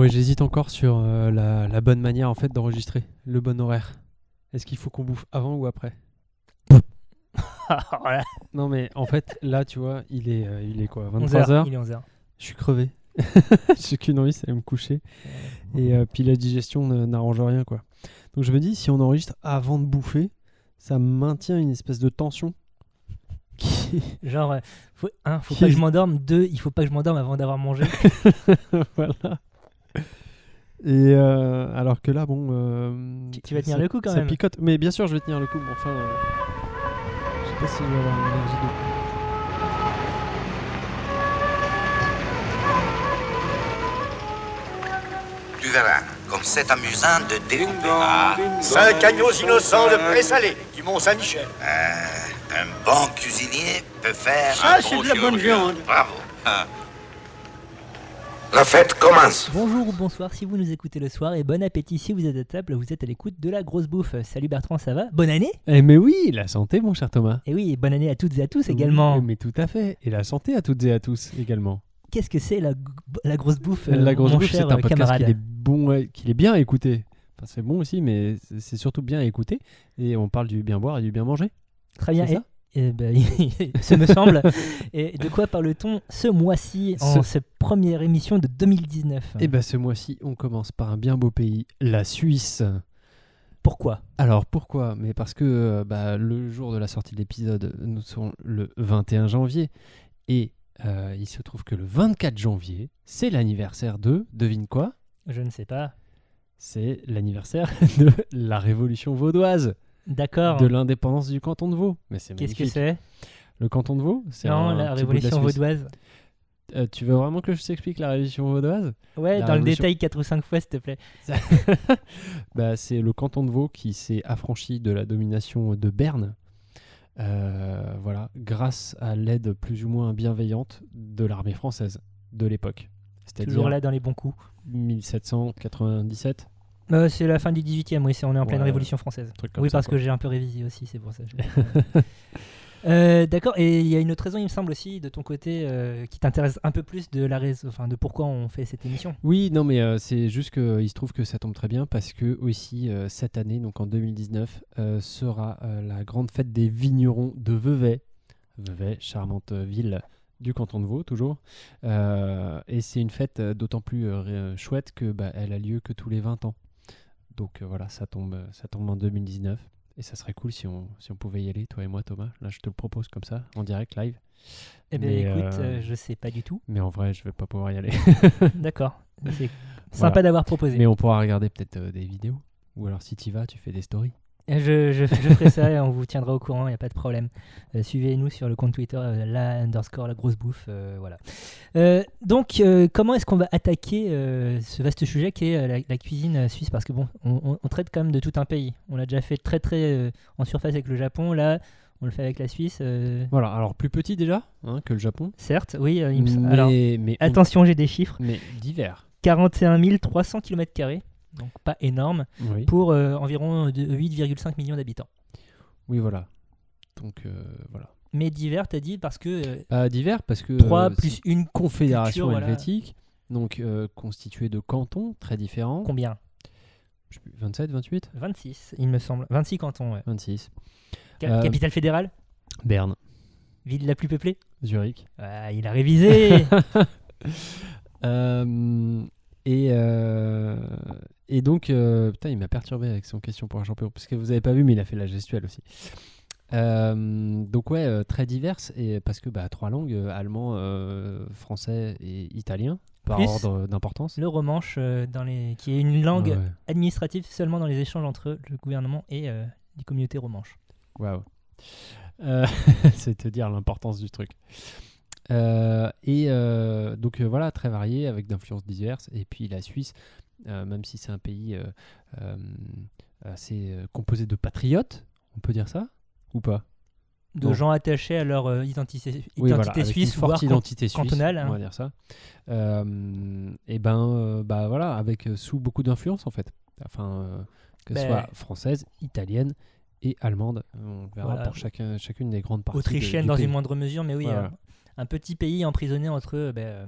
Ouais, j'hésite encore sur euh, la, la bonne manière en fait d'enregistrer, le bon horaire. Est-ce qu'il faut qu'on bouffe avant ou après? Non mais en fait là tu vois il est euh, il est quoi 11 23 heures? Il est 11h. Je suis crevé. J'ai qu'une envie c'est de me coucher et euh, puis la digestion n'arrange rien quoi. Donc je me dis si on enregistre avant de bouffer, ça maintient une espèce de tension qui Genre, euh, faut, un, faut Qui pas que je m'endorme. Deux, il faut pas que je m'endorme avant d'avoir mangé. voilà. Et euh, alors que là bon euh, Tu- tu vas tenir ça- le coup, quand ça même. picote mais bien sûr je vais tenir le coup mais enfin euh, je sais pas si je vais avoir l'énergie de Tu verras, comme c'est amusant de découper. Ah, Cinq agneaux innocents de présalé du Mont-Saint-Michel. euh, un bon cuisinier peut faire Ça, un c'est bon de la bonne viande. Bravo. Ah. La fête commence. Bonjour ou bonsoir si vous nous écoutez le soir et bon appétit si vous êtes à table, vous êtes à l'écoute de la grosse bouffe. Salut Bertrand, ça va? Bonne année? Eh mais oui, la santé mon cher Thomas. Et oui, bonne année à toutes et à tous également. Oui, mais tout à fait. Et la santé à toutes et à tous également. Qu'est-ce que c'est la, la grosse bouffe euh, la grosse mon bouffe, c'est un podcast camarade? qu'il est bon, ouais, qu'il est bien à écouter. Enfin, c'est bon aussi, mais c'est- surtout bien à écouter. Et on parle du bien boire et du bien manger. Très bien. Et, ça? Eh ben, ce me semble. Et de quoi parle-t-on ce mois-ci en Ce- cette première émission de 2019 Et ben ce mois-ci, on commence par un bien beau pays, la Suisse. Pourquoi? Alors pourquoi? Mais parce que euh, bah, le jour de la sortie de l'épisode, nous sommes le 21 janvier. Et euh, il se trouve que le 24 janvier, c'est l'anniversaire de, devine quoi? Je ne sais pas. C'est l'anniversaire de la Révolution vaudoise, D'accord. de l'indépendance du canton de Vaud. Mais c'est Qu'est-ce que magnifique. c'est? Le canton de Vaud c'est Non, un la petit bout de révolution Suisse. vaudoise. Euh, tu veux vraiment que je t'explique la Révolution vaudoise? Ouais, La dans le révolution- détail 4 ou 5 fois, s'il te plaît. bah, C'est le canton de Vaud qui s'est affranchi de la domination de Berne. euh, voilà, grâce à l'aide plus ou moins bienveillante de l'armée française de l'époque. C'est-à-dire Toujours là dans les bons coups. 1797, Euh, c'est la fin du 18e, oui, c'est- on est en pleine Ouais, révolution française. Oui, ça, parce quoi. que j'ai un peu révisé aussi, c'est pour ça. je- Euh, D'accord, et il y a une autre raison, il me semble aussi, de ton côté, euh, qui t'intéresse un peu plus de la raison, enfin, de pourquoi on fait cette émission. Oui, non, mais c'est juste qu'il se trouve que ça tombe très bien parce que aussi cette année, donc en 2019, euh, sera la grande fête des vignerons de Vevey. Vevey, charmante ville du canton de Vaud, toujours. Euh, et c'est une fête d'autant plus euh, chouette que bah, elle a lieu que tous les 20 ans. Donc euh, voilà, ça tombe, euh, ça tombe en 2019. Et ça serait cool si on, si on pouvait y aller, toi et moi, Thomas. Là, je te le propose comme ça, en direct, live. Eh bien, Mais, écoute, euh, euh, je sais pas du tout. Mais en vrai, je vais pas pouvoir y aller. D'accord, c'est Voilà. sympa d'avoir proposé. Mais on pourra regarder peut-être euh, des vidéos. Ou alors si tu vas, tu fais des stories. Je, je, je ferai ça et on vous tiendra au courant, il n'y a pas de problème. Euh, Suivez-nous sur le compte Twitter, euh, la underscore, la grosse bouffe. euh, voilà. Euh, donc, comment est-ce qu'on va attaquer ce vaste sujet qui est la, la cuisine suisse? Parce que bon, on, on- on traite quand même de tout un pays. On l'a déjà fait très très en surface avec le Japon. Là, on le fait avec la Suisse. euh, Voilà, alors plus petit déjà hein, que le Japon. certes, oui. euh, il me mais, Alors, mais, on- attention, j'ai des chiffres. mais divers. 41 300 km, donc pas énorme, Oui. pour euh, environ de- 8,5 millions d'habitants. oui, voilà. Donc euh, voilà. Mais divers, t'as dit, parce que euh, Pas divers parce que 3 euh, plus une confédération culture, voilà. helvétique, donc constituée de cantons très différents. Combien? Je sais plus, 27, 28 26, il me semble. 26 cantons, ouais. 26. Ca- Euh, Capitale fédérale? Berne, Ville la plus peuplée? Zurich. Ah, Il a révisé Euh, et, euh, et donc, euh, putain, il m'a perturbé avec son question pour un champion, parce que vous avez pas vu, mais il a fait la gestuelle aussi. Euh, donc ouais, euh, très diverses, et parce que bah, trois langues, euh, allemand, français et italien, par Plus ordre d'importance. Le romanche, dans les... qui est une langue Ouais, administrative seulement dans les échanges entre le gouvernement et les communautés romanches. Waouh. C'est te dire l'importance du truc. Et donc voilà, très varié, avec d'influences diverses. Et puis la Suisse, même si c'est un pays euh, euh, assez euh, composé de patriotes, on peut dire ça ou pas? De gens attachés à leur euh, identité, identité Oui, voilà, suisse, voire can- identité suisse, cantonale. hein. on va dire ça. Euh, et ben, euh, bah voilà, avec euh, sous beaucoup d'influence en fait. Enfin, euh, que ce Ben- soit française, italienne et allemande. On verra Voilà. pour chacun, chacune des grandes parties. autrichienne dans pays. une moindre mesure, mais oui, Voilà. euh, un petit pays emprisonné entre euh, ben, euh,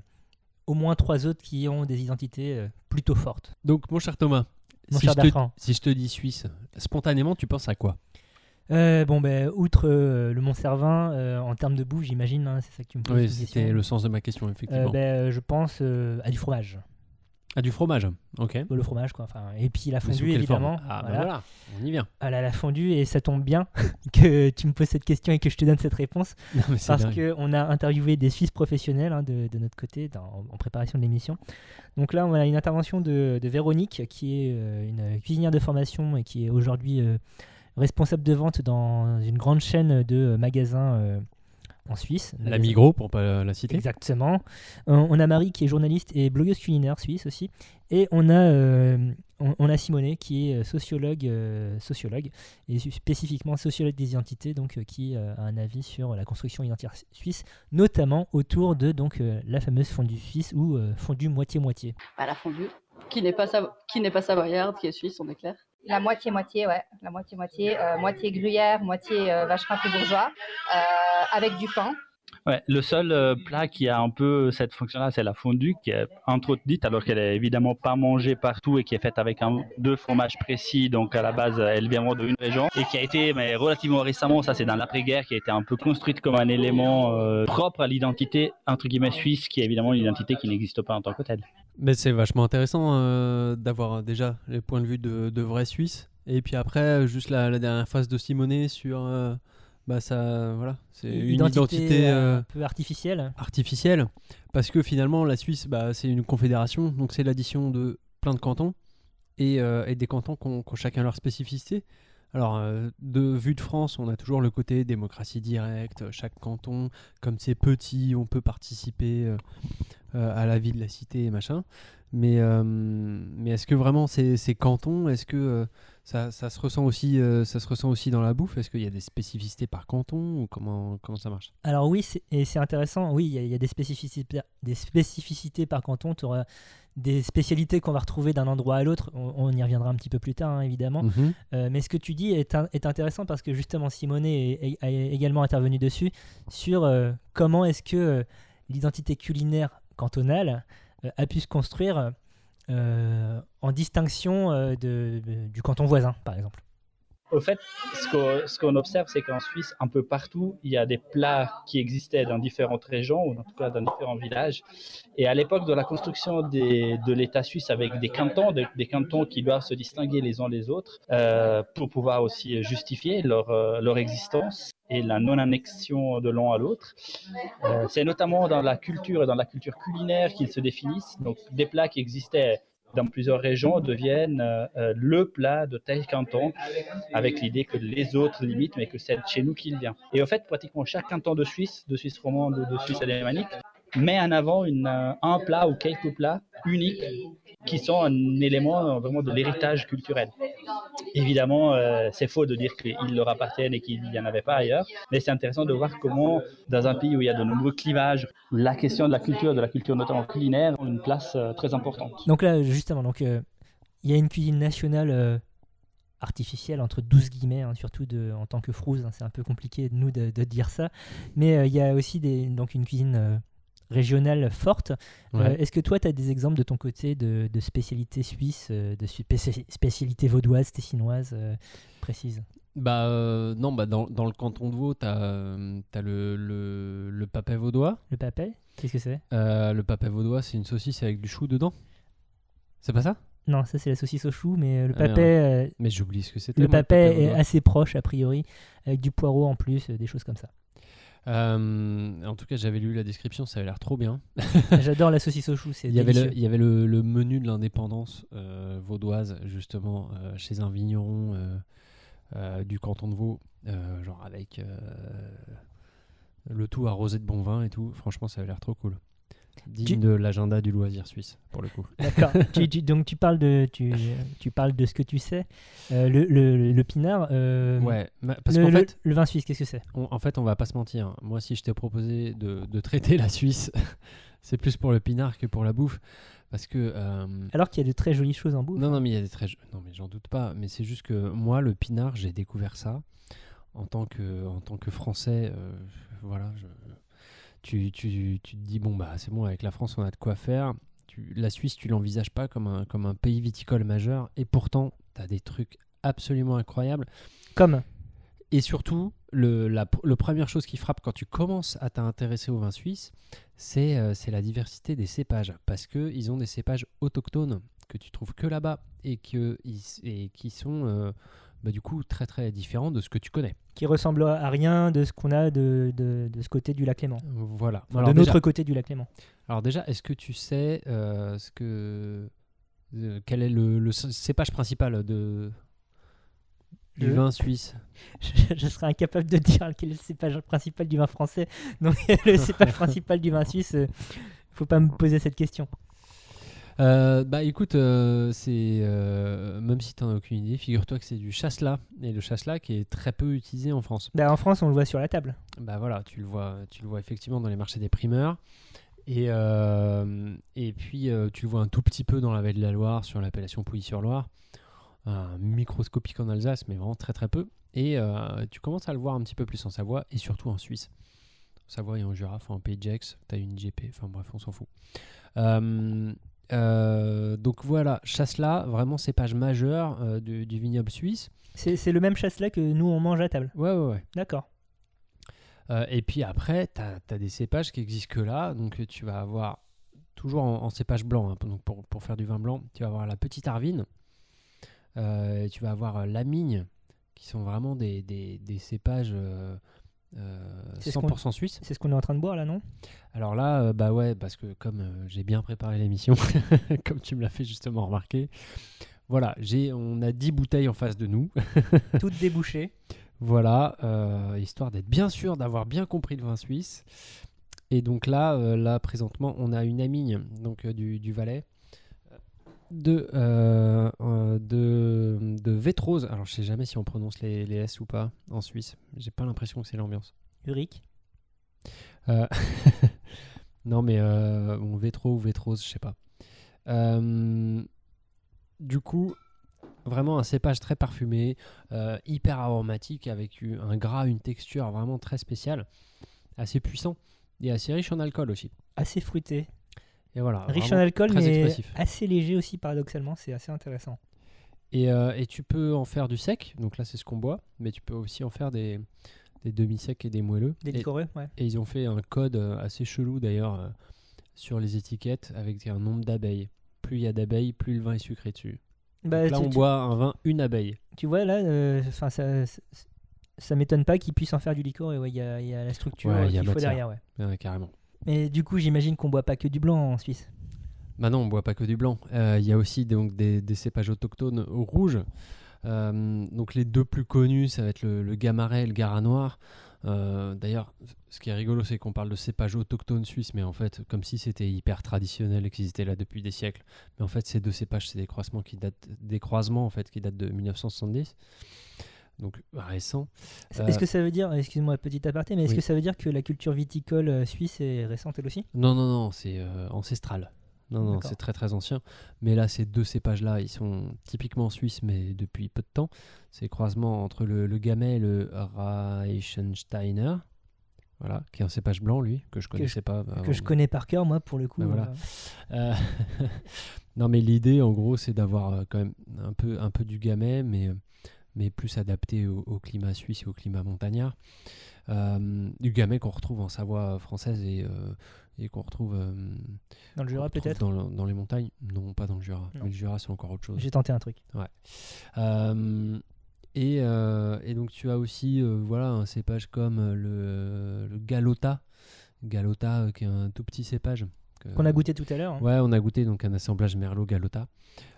au moins trois autres qui ont des identités euh, plutôt fortes. Donc, mon cher Thomas, Mon si, cher je te, Bertrand. si je te dis Suisse, spontanément, tu penses à quoi? Euh, bon, ben, outre euh, le Mont Cervin, euh, en termes de bouffe, j'imagine, hein, c'est ça que tu me poses. Oui, c'était le sens de ma question, effectivement. ben, je pense à du fromage. Ah, du fromage, ok. Le fromage, quoi. Enfin, et puis la fondue, évidemment. Ah, bah voilà. voilà, on y vient. Ah la fondue, et ça tombe bien que tu me poses cette question et que je te donne cette réponse. Non, mais c'est parce qu'on a interviewé des Suisses professionnels hein, de, de notre côté dans- en préparation de l'émission. Donc là, on a une intervention de, de Véronique, qui est euh, une cuisinière de formation et qui est aujourd'hui euh, responsable de vente dans une grande chaîne de magasins euh, en Suisse. La Migros, pour pas la citer. Exactement. Euh, on a Marie qui est journaliste et blogueuse culinaire suisse aussi. Et on a, euh, on, on a Simonet qui est euh, sociologue, euh, sociologue et spécifiquement sociologue des identités, donc euh, qui euh, a un avis sur la construction identitaire suisse, notamment autour de donc euh, la fameuse fondue suisse ou euh, fondue moitié-moitié. Bah, la fondue, qui n'est pas, savo- qui n'est pas savoyarde, qui est suisse, on est clair. La moitié-moitié, ouais. La moitié-moitié. euh, moitié gruyère, moitié euh, vacherin fribourgeois, euh, avec du pain. Le seul euh, plat qui a un peu cette fonction-là, c'est la fondue, qui est dite, alors qu'elle est évidemment pas mangée partout et qui est faite avec deux fromages précis. Donc à la base, elle vient vraiment d'une région et qui a été, mais relativement récemment, ça c'est dans l'après-guerre, qui a été un peu construite comme un élément euh, propre à l'identité entre guillemets suisse, qui est évidemment une identité qui n'existe pas en tant que telle. Mais c'est vachement intéressant euh, d'avoir euh, déjà les points de vue de, vrais Suisses. Et puis après, euh, juste la, la dernière phase de Simonet sur. Bah ça, voilà, c'est une identité euh, euh, un peu artificielle. artificielle. Parce que finalement, la Suisse, bah, c'est une confédération. Donc c'est l'addition de plein de cantons. Et, euh, et des cantons qui ont, chacun leur spécificité. Alors, euh, de vue de France, on a toujours le côté démocratie directe. Chaque canton, comme c'est petit, on peut participer à la vie de la cité et machin. Mais, mais est-ce que vraiment ces, ces cantons, est-ce que ça, ça se ressent aussi, euh, ça se ressent aussi dans la bouffe? Est-ce qu'il y a des spécificités par canton ou comment, comment ça marche? Alors oui, et c'est intéressant, oui, il y, a- il y a des spécificités, des spécificités par canton, tu auras des spécialités qu'on va retrouver d'un endroit à l'autre, on, on y reviendra un petit peu plus tard hein, évidemment, Mhm. Euh, mais ce que tu dis est, un- est intéressant parce que justement Simonet est- est- a également intervenu dessus, sur euh, comment est-ce que l'identité culinaire cantonale a pu se construire en distinction euh, du canton voisin par exemple. Au fait, ce qu'on observe, c'est qu'en Suisse, un peu partout, il y a des plats qui existaient dans différentes régions, ou en tout cas dans différents villages. Et à l'époque de la construction de l'État suisse avec des cantons, des, cantons qui doivent se distinguer les uns les autres, euh, pour pouvoir aussi justifier leur, euh, leur existence et la non-annexion de l'un à l'autre. Euh, c'est notamment dans la culture et dans la culture culinaire qu'ils se définissent. Donc des plats qui existaient dans plusieurs régions deviennent euh, euh, le plat de tel canton avec l'idée que les autres limitent, mais que c'est chez nous qu'il vient. Et en fait, pratiquement chaque canton de Suisse, de Suisse romande ou de Suisse alémanique, met en avant euh, un plat ou quelques plats uniques qui sont un élément euh, vraiment de l'héritage culturel. Évidemment, euh, c'est faux de dire qu'ils leur appartiennent et qu'il n'y en avait pas ailleurs, mais c'est intéressant de voir comment, dans un pays où il y a de nombreux clivages, la question de la culture, de la culture notamment culinaire, a une place très importante. Donc là, justement, donc il y a une cuisine nationale artificielle entre 12 guillemets, hein, surtout de, en tant que frouze, hein, c'est un peu compliqué de nous de, dire ça, mais il y a aussi donc une cuisine euh, régionale forte. Euh, Ouais. Est-ce que toi, tu as des exemples de ton côté de, de spécialités suisses, euh, de spéci- spécialités vaudoises, tessinoises euh, précises Bah euh, non, bah dans, dans le canton de Vaud, t'as as le, le, le papet vaudois. Le papet? Qu'est-ce que c'est? Euh, le papet vaudois, c'est une saucisse avec du chou dedans. C'est pas ça? Non, ça c'est la saucisse au chou, mais le Ah, papet, euh, Mais j'ai oublié ce que c'était. le papet est assez proche a priori, avec du poireau en plus, des choses comme ça. Euh, en tout cas, j'avais lu la description, ça avait l'air trop bien. J'adore la saucisse au chou, c'est Il y avait délicieux. le, il y avait le, le menu de l'indépendance euh, vaudoise, justement, euh, chez un vigneron du canton de Vaud, genre avec le tout arrosé de bon vin et tout. Franchement, ça avait l'air trop cool. Digne Tu- de l'agenda du loisir suisse, pour le coup. D'accord. Tu- tu- donc tu parles de tu, tu parles de ce que tu sais. Euh, le, le, le pinard. euh, Ouais, ma- parce le, qu'en fait, le vin suisse, qu'est-ce que c'est? en fait, on va pas se mentir. Moi, si je t'ai proposé de, de traiter la Suisse, c'est plus pour le pinard que pour la bouffe. Parce que. euh, Alors qu'il y a de très jolies choses en bouffe. Non, non, mais il y a des très. Non, mais j'en doute pas. Mais c'est juste que moi, le pinard, j'ai découvert ça en tant que, en tant que Français. voilà. je- tu, tu, tu te dis, bon, bah c'est bon, avec la France, on a de quoi faire. Tu, la Suisse, tu l'envisages pas comme un, comme un pays viticole majeur. Et pourtant, tu as des trucs absolument incroyables. Comme Et surtout, le, la, le première chose qui frappe quand tu commences à t'intéresser au vin suisse, c'est euh, c'est la diversité des cépages. Parce qu'ils ont des cépages autochtones que tu trouves que là-bas et, que, et qui sont euh, bah, du coup très très différents de ce que tu connais. qui ressemble à rien de ce qu'on a de, de, de ce côté du lac Léman. Voilà. Enfin, Alors de déjà- notre côté du lac Léman. Alors déjà, est-ce que tu sais euh, ce que euh, quel est le, cépage principal de du Le- vin suisse? Je, je serais incapable de dire quel est le cépage principal du vin français. Donc le cépage principal du vin suisse, euh, faut pas me poser cette question. Euh, Bah écoute, euh, c'est euh, même si tu n'en as aucune idée, figure-toi que c'est du chasselas et le chasselas qui est très peu utilisé en France. Bah, en France, on le voit sur la table. Bah voilà, tu le vois, tu le vois effectivement dans les marchés des primeurs. Et, et puis tu le vois un tout petit peu dans la vallée de la Loire, sur l'appellation Pouilly-sur-Loire, microscopique en Alsace, mais vraiment très très peu. Et tu commences à le voir un petit peu plus en Savoie et surtout en Suisse. En Savoie et en Jura, enfin en Pays de Gex, tu as une GP, enfin bref, on s'en fout. Euh, euh, donc voilà, Chasselas, vraiment cépage majeur euh, du, du vignoble suisse. C'est le même chasse-là que nous, on mange à table. Ouais, ouais, ouais. D'accord. Euh, et puis après, tu as, des cépages qui existent que là. Donc tu vas avoir, toujours en, en cépage blanc, hein, donc pour, pour faire du vin blanc, tu vas avoir la petite Arvine, et tu vas avoir euh, l'Amigne, qui sont vraiment des, des, des cépages euh, euh, C'est ce 100% suisses. C'est ce qu'on est en train de boire là, non? Alors là, euh, bah ouais, parce que comme euh, j'ai bien préparé l'émission, comme tu me l'as fait justement remarquer, voilà, j'ai, on a 10 bouteilles en face de nous. Toutes débouchées. Voilà, euh, histoire d'être bien sûr d'avoir bien compris le vin suisse. Et donc là, là présentement, on a une amigne donc du, du Valais de euh, euh, de, de Vétrose. Alors je sais jamais si on prononce les, les S ou pas en Suisse. J'ai pas l'impression que c'est l'ambiance. Urique. Euh, non mais euh, bon, Vétro ou Vétrose, je sais pas. Euh, du coup, vraiment un cépage très parfumé, hyper aromatique avec un gras, une texture vraiment très spéciale, assez puissant et assez riche en alcool aussi. Assez fruité. Et voilà. Riche en alcool, mais expressif. assez léger aussi, paradoxalement. C'est assez intéressant. Et, euh, et tu peux en faire du sec, donc là c'est ce qu'on boit, mais tu peux aussi en faire des, des demi-secs et des moelleux. Des Et- liquoreux, ouais. Et ils ont fait un code euh, assez chelou d'ailleurs euh, sur les étiquettes avec un nombre d'abeilles. Plus il y a d'abeilles, plus le vin est sucré dessus. Bah, là, tu, on tu- boit un vin, une abeille. tu vois, là, euh, ça, ça, ça m'étonne pas qu'ils puissent en faire du ouais, Il y, a, y a la structure Ouais, qu'il faut derrière. Ouais. Ouais, carrément. Mais du coup, j'imagine qu'on boit pas que du blanc en Suisse. Maintenant, on boit pas que du blanc. Euh, Il y a aussi donc, des, cépages autochtones au rouge. Euh, donc les deux plus connus, ça va être le, le Gamaret et le Gara Noir. Euh, D'ailleurs, ce qui est rigolo, c'est qu'on parle de cépages autochtones suisses, mais en fait, comme si c'était hyper traditionnel et qu'ils étaient là depuis des siècles. Mais en fait, ces deux cépages, c'est des croisements qui datent, des croisements en fait qui datent de 1970, donc. Ça- Euh, Est-ce que ça veut dire, excuse-moi, petit aparté, mais est-ce oui. que ça veut dire que la culture viticole euh, suisse est récente elle aussi? Non, non, non, c'est euh, ancestral. Non, non, c'est très très ancien. Mais là, ces deux cépages-là, ils sont typiquement suisses, mais depuis peu de temps. C'est croisement entre le, le Gamay et le Reichensteiner. Voilà, qui est un cépage blanc, lui, que je connaissais pas. Que je connais par cœur, moi, pour le coup. Bah voilà. euh, Euh, non, mais l'idée, en gros, c'est d'avoir euh, quand même un peu, un peu du Gamay, mais, euh, mais plus adapté au, au climat suisse et au climat montagnard. Euh, du Gamay qu'on retrouve en Savoie française et, euh, et qu'on retrouve, euh, dans le Jura, peut-être dans, le- dans les montagnes? Non, pas dans le Jura. Non. Mais le Jura, c'est encore autre chose. J'ai tenté un truc. Euh, et, et donc tu as aussi voilà, un cépage comme le, le Galota. Galota, qui est un tout petit cépage. Qu'on a goûté tout à l'heure, hein, Ouais, on a goûté donc un assemblage Merlot Galota.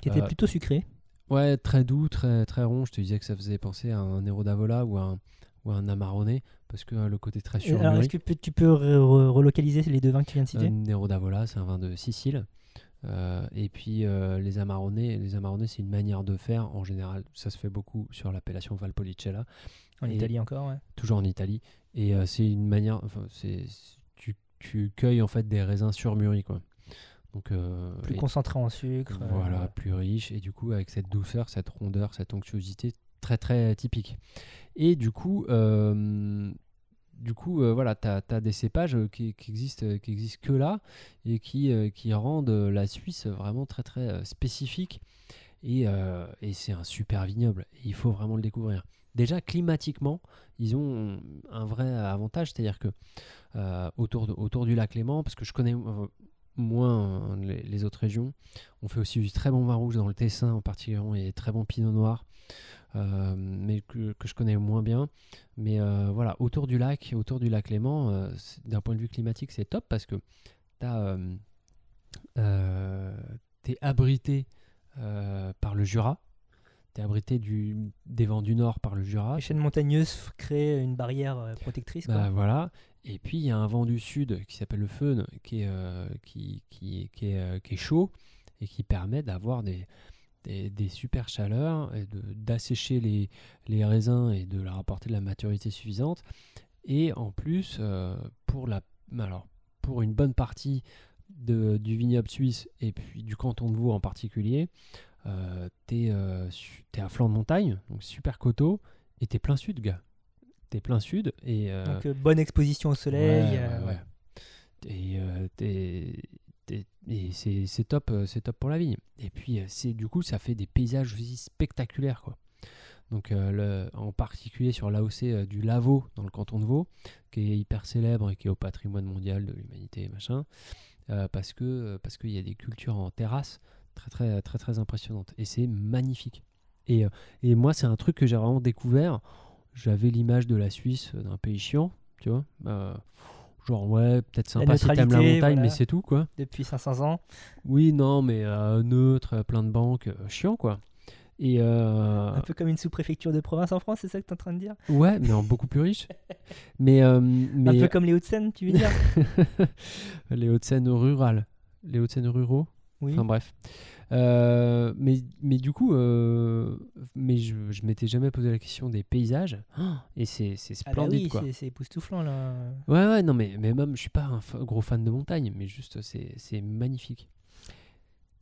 qui était euh, plutôt sucré. Ouais, très doux, très, très rond. Je te disais que ça faisait penser à un Nero d'Avola ou à un, ou à un Amarone, parce que euh, le côté très Alors, surmûri. est-ce que tu peux re- re- relocaliser les deux vins que tu viens de citer? Un Nero d'Avola, c'est un vin de Sicile. Euh, et puis euh, les Amarone, les Amarone, c'est une manière de faire. En général, ça se fait beaucoup sur l'appellation Valpolicella, En et- Italie encore, ouais. toujours en Italie. Et euh, c'est une manière, enfin, c'est tu, tu cueilles en fait des raisins surmûris, quoi. Donc euh, Plus concentré en sucre. euh, voilà, plus riche et du coup avec cette douceur, cette rondeur, cette onctuosité très très typique. Et du coup, euh, du coup, euh, voilà, tu as, des cépages qui, qui existent, qui existent que là et qui, qui rendent la Suisse vraiment très très spécifique. Et, euh, et c'est un super vignoble. Il faut vraiment le découvrir. Déjà, climatiquement, ils ont un vrai avantage, c'est-à-dire que euh, autour, de- autour du lac Léman, parce que je connais moins euh, les, autres régions, on fait aussi du très bon vin rouge dans le Tessin en particulier et très bon pinot noir, euh, mais que, je connais moins bien. Mais euh, voilà, autour du lac, autour du lac Léman, euh, d'un point de vue climatique, c'est top parce que tu es abrité par le Jura, abrité du, des vents du nord par le Jura. Les chaînes montagneuses créent une barrière euh, protectrice. quoi. Bah, voilà. Et puis il y a un vent du sud qui s'appelle le Feun, qui est, euh, qui, qui, qui est, euh, qui est chaud et qui permet d'avoir des, des, des super chaleurs d'assécher les, les raisins et de leur apporter de la maturité suffisante. Et en plus, euh, pour, la, alors, pour une bonne partie de, du vignoble suisse et puis du canton de Vaud en particulier, euh, t'es euh, t'es à flanc de montagne, donc super coteau, et t'es plein sud, gars. T'es plein sud et. euh, Donc, euh, bonne exposition au soleil. Ouais, ouais. Et, c'est top, c'est top pour la vigne. Et puis c'est du coup ça fait des paysages aussi spectaculaires quoi. Donc le- en particulier sur l'AOC du Lavaux dans le canton de Vaud, qui est hyper célèbre et qui est au patrimoine mondial de l'humanité machin, parce que parce qu'il y a des cultures en terrasse très très très très impressionnantes et c'est magnifique. Et, euh, et moi c'est un truc que j'ai vraiment découvert. J'avais l'image de la Suisse euh, d'un pays chiant, tu vois. Euh, genre ouais peut-être sympa si t'aimes la montagne, voilà. mais c'est tout quoi. Depuis 500 ans. Oui non mais euh, neutre, plein de banques, euh, chiant quoi. Et euh, Un peu comme une sous-préfecture de province en France, c'est ça que tu es en train de dire? Ouais mais en beaucoup plus riche. mais euh, mais Un peu comme les Hauts-de-Seine, tu veux dire? Les Hauts-de-Seine rurales, les Hauts-de-Seine ruraux. Oui. Enfin bref. Euh, mais, mais du coup, euh, mais je, je m'étais jamais posé la question des paysages. Oh, et c'est c'est Ah bah splendide oui, quoi. c'est- c'est époustouflant là. Ouais, ouais, non, mais, mais même, je suis pas un fa- gros fan de montagne, mais juste, c'est c'est magnifique.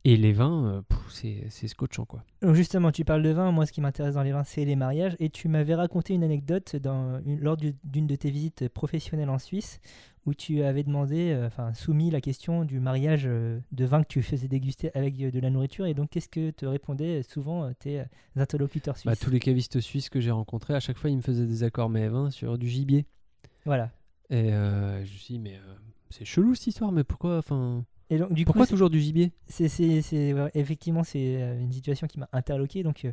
Et les vins, euh, pff, c'est c'est scotchant quoi. Donc justement, tu parles de vin. Moi, ce qui m'intéresse dans les vins, c'est les mariages. Et tu m'avais raconté une anecdote dans une- lors du- d'une de tes visites professionnelles en Suisse, où tu avais demandé, euh, enfin soumis la question du mariage euh, de vin que tu faisais déguster avec euh, de la nourriture. Et donc, qu'est-ce que te répondaient souvent tes interlocuteurs suisses Bah, tous les cavistes suisses que j'ai rencontrés, à chaque fois, ils me faisaient des accords mais vins sur du gibier. Voilà. Et euh, je me suis dit, mais euh, c'est chelou cette histoire, mais pourquoi, enfin, Et donc, du pourquoi coup, toujours du gibier? c'est, ouais, effectivement, c'est euh, une situation qui m'a interloqué. Donc, euh,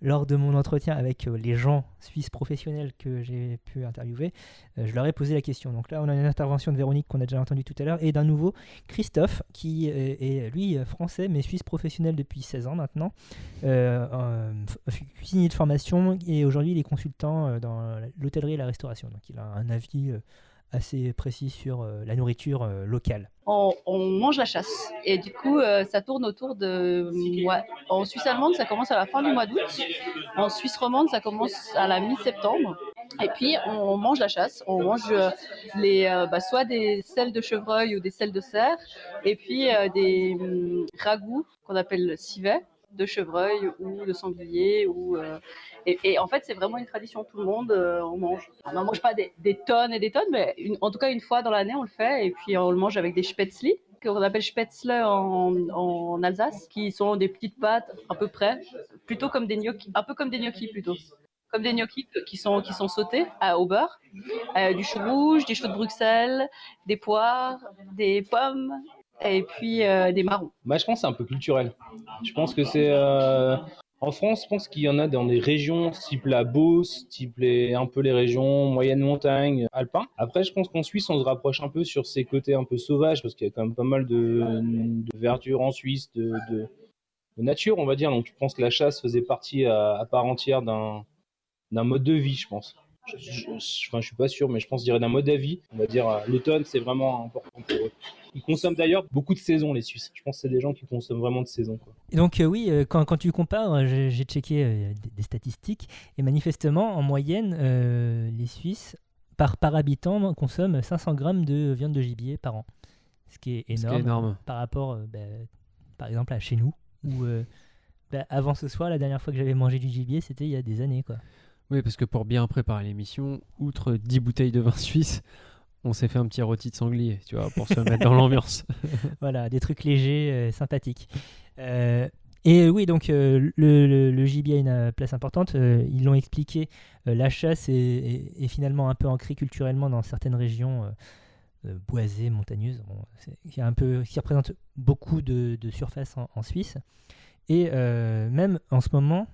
lors de mon entretien avec euh, les gens suisses professionnels que j'ai pu interviewer, euh, je leur ai posé la question. Donc là, on a une intervention de Véronique qu'on a déjà entendue tout à l'heure et d'un nouveau Christophe qui est lui français mais suisse professionnel depuis 16 ans maintenant, cuisinier de formation et aujourd'hui il est consultant dans l'hôtellerie et la restauration. Donc il a un avis assez précis sur euh, la nourriture euh, locale. on, mange la chasse. Et du coup, euh, ça tourne autour de. En Suisse allemande, ça commence à la fin du mois d'août. En Suisse romande, ça commence à la mi-septembre. Et puis, on mange la chasse. On mange les, bah, soit des selles de chevreuil ou des selles de cerf. Et puis, des hum, ragoûts qu'on appelle civet de chevreuil ou de sanglier ou euh, et, en fait c'est vraiment une tradition. Tout le monde euh, on mange. On n'en mange pas des, tonnes et des tonnes mais en tout cas une fois dans l'année on le fait. Et puis on le mange avec des spätzli qu'on appelle spätzle en, en Alsace qui sont des petites pâtes à peu près plutôt comme des un peu comme des gnocchis plutôt. Comme des gnocchis qui sont qui sont sautés à- au beurre. Euh, du chou rouge des choux de Bruxelles des poires des pommes et puis euh, des marrons Bah, je pense que c'est un peu culturel. Je pense que c'est. euh, En France, je pense qu'il y en a dans des régions type la Beauce, type les... un peu les régions moyenne montagne, alpin. Après, je pense qu'en Suisse, on se rapproche un peu sur ces côtés un peu sauvages parce qu'il y a quand même pas mal de, verdure en Suisse, de... nature, on va dire. Donc, je pense que la chasse faisait partie à, à part entière d'un mode de vie, je pense. Je, je suis pas sûr, mais je pense, je dirais d'un mode de vie. On va dire, euh, l'automne, c'est vraiment important pour eux. Ils consomment d'ailleurs beaucoup de saisons, les Suisses. Je pense que c'est des gens qui consomment vraiment de saison. Quoi. Et donc euh, oui, euh, quand, quand tu compares, j'ai checké euh, des, des statistiques, et manifestement, en moyenne, euh, les Suisses, par, par habitant, consomment 500 grammes de viande de gibier par an. Ce qui est Ce qui est énorme, énorme. par rapport, euh, bah, par exemple, à chez nous, où euh, bah, avant ce soir, la dernière fois que j'avais mangé du gibier, c'était il y a des années. Quoi. Oui, parce que pour bien préparer l'émission, outre 10 bouteilles de vin suisse, on s'est fait un petit rôti de sanglier, tu vois, pour se mettre dans l'ambiance. voilà, des trucs légers, euh, sympathiques. Euh, et oui, donc euh, le, le- le gibier a une place importante. ils l'ont expliqué. la chasse est, est- est finalement un peu ancrée culturellement dans certaines régions boisées, montagneuses, bon, qui, a un peu, qui représente beaucoup de, de surface en, en Suisse. Et même en ce moment,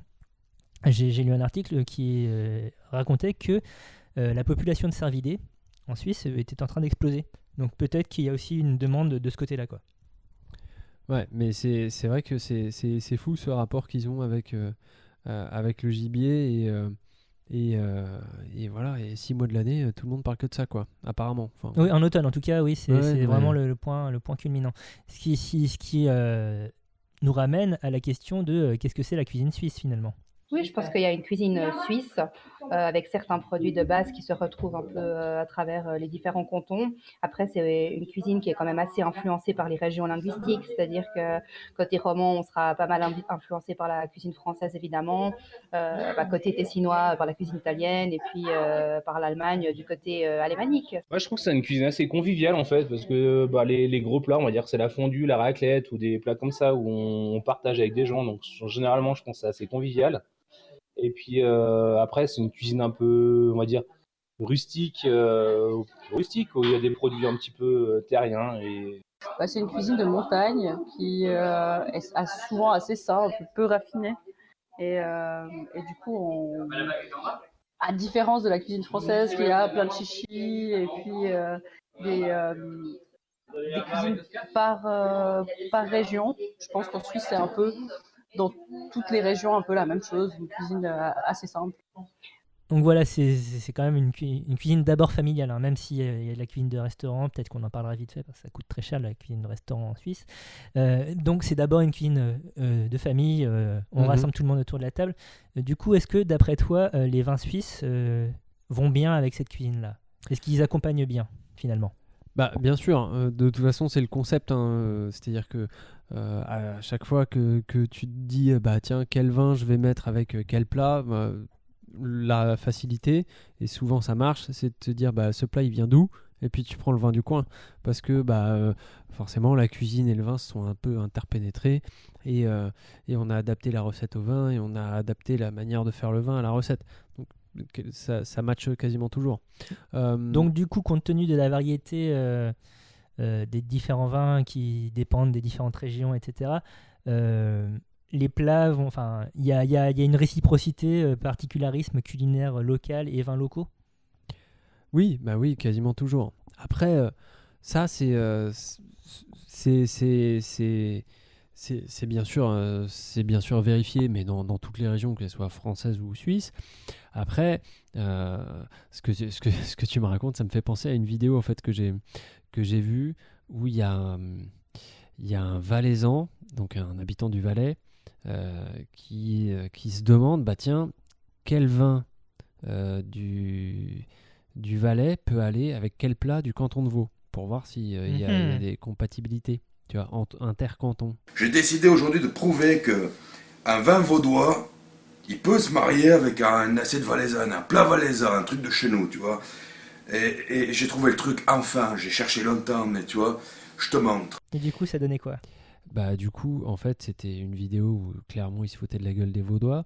j'ai lu un article qui euh, racontait que euh, la population de cervidés en Suisse euh, était en train d'exploser. Donc peut-être qu'il y a aussi une demande de ce côté-là. quoi. Ouais, mais c'est vrai que c'est fou ce rapport qu'ils ont avec, euh, avec le gibier et, et, et voilà, et six mois de l'année, tout le monde parle que de ça, quoi, apparemment. Enfin, Oui, en automne, en tout cas, oui, c'est Ouais, vraiment le, le point, le point culminant. Ce qui, ce qui nous ramène à la question de qu'est-ce que c'est la cuisine suisse finalement? Oui, je pense qu'il y a une cuisine euh, suisse euh, avec certains produits de base qui se retrouvent un peu euh, à travers les différents cantons. Après, c'est une cuisine qui est quand même assez influencée par les régions linguistiques, c'est-à-dire que côté roman, on sera pas mal influencé par la cuisine française évidemment, bah, côté tessinois par la cuisine italienne et puis par l'Allemagne du côté alémanique. Moi, je trouve que c'est une cuisine assez conviviale en fait, parce que bah, les, les gros plats, on va dire, c'est la fondue, la raclette ou des plats comme ça où on partage avec des gens. Donc, généralement, je pense que c'est assez convivial. Et puis euh, après, c'est une cuisine un peu, on va dire, rustique, euh, rustique où il y a des produits un petit peu euh, terriens. Bah, c'est une cuisine de montagne qui euh, est souvent assez simple, peu raffinée. Et, euh, et du coup, à différence de la cuisine française qui a plein de chichis et puis des, cuisines par région, je pense qu'en Suisse, c'est un peu dans toutes les régions un peu la même chose, une cuisine euh, assez simple. Donc voilà, c'est quand même une, cui- une cuisine d'abord familiale, hein, même s'il y a de la cuisine de restaurant, peut-être qu'on en parlera vite fait parce que ça coûte très cher la cuisine de restaurant en Suisse. Euh, donc c'est d'abord une cuisine euh, euh, de famille, euh, on Mhm. rassemble tout le monde autour de la table. Euh, du coup, est-ce que d'après toi, euh, les vins suisses euh, vont bien avec cette cuisine-là? Est-ce qu'ils accompagnent bien finalement? Bah, bien sûr, euh, de toute façon, c'est le concept. hein, euh, C'est-à-dire que euh, à chaque fois que, que tu te dis, bah tiens, quel vin je vais mettre avec quel plat, bah, la facilité, et souvent ça marche, c'est de te dire, bah ce plat il vient d'où Et puis tu prends le vin du coin. Parce que bah, forcément, la cuisine et le vin sont un peu interpénétrés. Et, et on a adapté la recette au vin et on a adapté la manière de faire le vin à la recette. Ça, ça matche quasiment toujours. Euh, Donc du coup, compte tenu de la variété euh, euh, des différents vins qui dépendent des différentes régions, etc., les plats vont... Enfin, il y a, il y a- il y a une réciprocité, particularisme culinaire local et vins locaux? Oui, bah oui, quasiment toujours. Après, ça, c'est c'est c'est bien sûr euh, c'est bien sûr vérifié, mais dans, dans toutes les régions, qu'elles soient françaises ou suisses. Après, euh, ce que tu- ce que ce que tu me racontes, ça me fait penser à une vidéo en fait que j'ai que j'ai vue où il y a un, il y a un Valaisan, donc un habitant du Valais, euh, qui euh, qui se demande, bah tiens, quel vin euh, du du Valais peut aller avec quel plat du canton de Vaud pour voir s'il y, y a Mhm. des compatibilités, tu vois, intercantons. J'ai décidé aujourd'hui de prouver que un vin vaudois, il peut se marier avec un assiette valaisanne, un plat valaisan, un truc de chez nous, tu vois. Et, et j'ai trouvé le truc enfin, j'ai cherché longtemps, mais tu vois, je te montre. Et du coup, ça donnait quoi? Bah du coup, en fait, c'était une vidéo où clairement il se foutait de la gueule des Vaudois,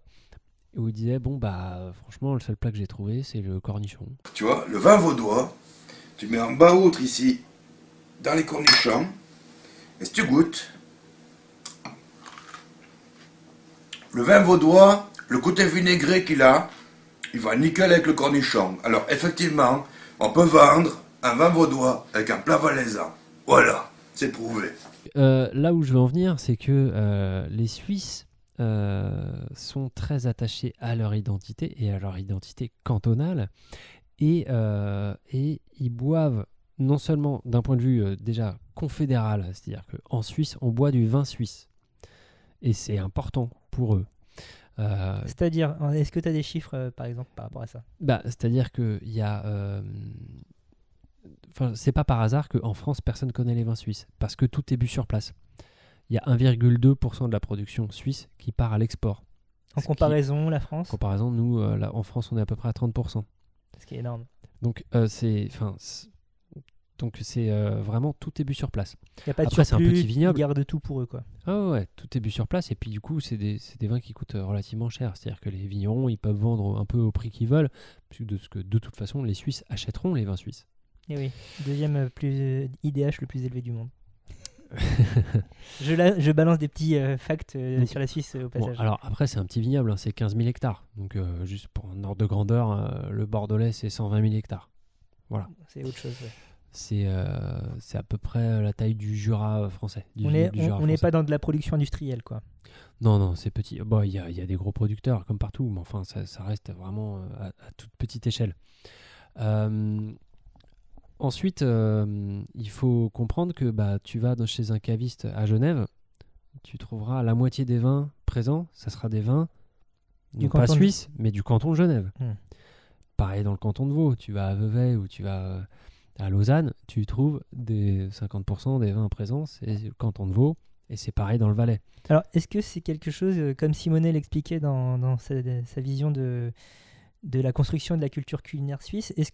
où il disait bon bah franchement le seul plat que j'ai trouvé c'est le cornichon. Tu vois, le vin vaudois, tu mets en bas outre ici, dans les cornichons, et si tu goûtes, le vin vaudois, le côté vinaigré qu'il a, il va nickel avec le cornichon. Alors effectivement, on peut vendre un vin vaudois avec un plat valaisan. Voilà, c'est prouvé. Euh, là où je veux en venir, c'est que euh, les Suisses euh, sont très attachés à leur identité et à leur identité cantonale. Et, ils boivent non seulement d'un point de vue déjà confédéral, c'est-à-dire qu'en Suisse, on boit du vin suisse. Et c'est important pour eux. Euh, C'est-à-dire, est-ce que tu as des chiffres, euh, par exemple, par rapport à ça? Bah, c'est-à-dire qu'il y a. euh, Enfin, c'est pas par hasard qu'en France, personne connaît les vins suisses. Parce que tout est bu sur place. Il y a 1,2% de la production suisse qui part à l'export. En qui- comparaison, la France, En comparaison, nous, euh, là, en France, on est à peu près à 30%. ce qui est énorme. Donc, c'est, enfin, c'est- donc c'est euh, vraiment tout est bu sur place. Il n'y a pas de Après, c'est un petit ils vignoble. gardent tout pour eux. quoi. Ah ouais, tout est bu sur place. Et puis, du coup, c'est des, vins qui coûtent euh, relativement cher. C'est-à-dire que les vignerons, ils peuvent vendre un peu au prix qu'ils veulent, puisque de, ce que, de toute façon, les Suisses achèteront les vins suisses. Et oui, deuxième euh, plus, IDH le plus élevé du monde. je, la- je balance des petits euh, facts euh, Donc, sur la Suisse euh, au Bon, passage. alors après, c'est un petit vignoble, hein, c'est 15 000 hectares. Donc, juste pour un ordre de grandeur, le Bordelais, c'est 120 000 hectares. C'est autre chose. ouais. C'est euh, à peu près la taille du Jura euh, français. du On n'est on, on pas dans de la production industrielle. quoi. Non, non, c'est petit. Bon, il y a, y a des gros producteurs comme partout, mais enfin, ça, ça reste vraiment euh, à, à toute petite échelle. Euh, ensuite, euh, il faut comprendre que bah, tu vas chez un caviste à Genève, tu trouveras la moitié des vins présents, ça sera des vins Du non pas de- suisses, mais du canton de Genève. Hmm. Pareil dans le canton de Vaud, tu vas à Vevey ou tu vas euh, à Lausanne, tu trouves des 50% des vins présents, c'est le canton de Vaud, et c'est pareil dans le Valais. Alors, est-ce que c'est quelque chose, euh, comme Simonet l'expliquait dans, sa, vision de, la construction de la culture culinaire suisse, est-ce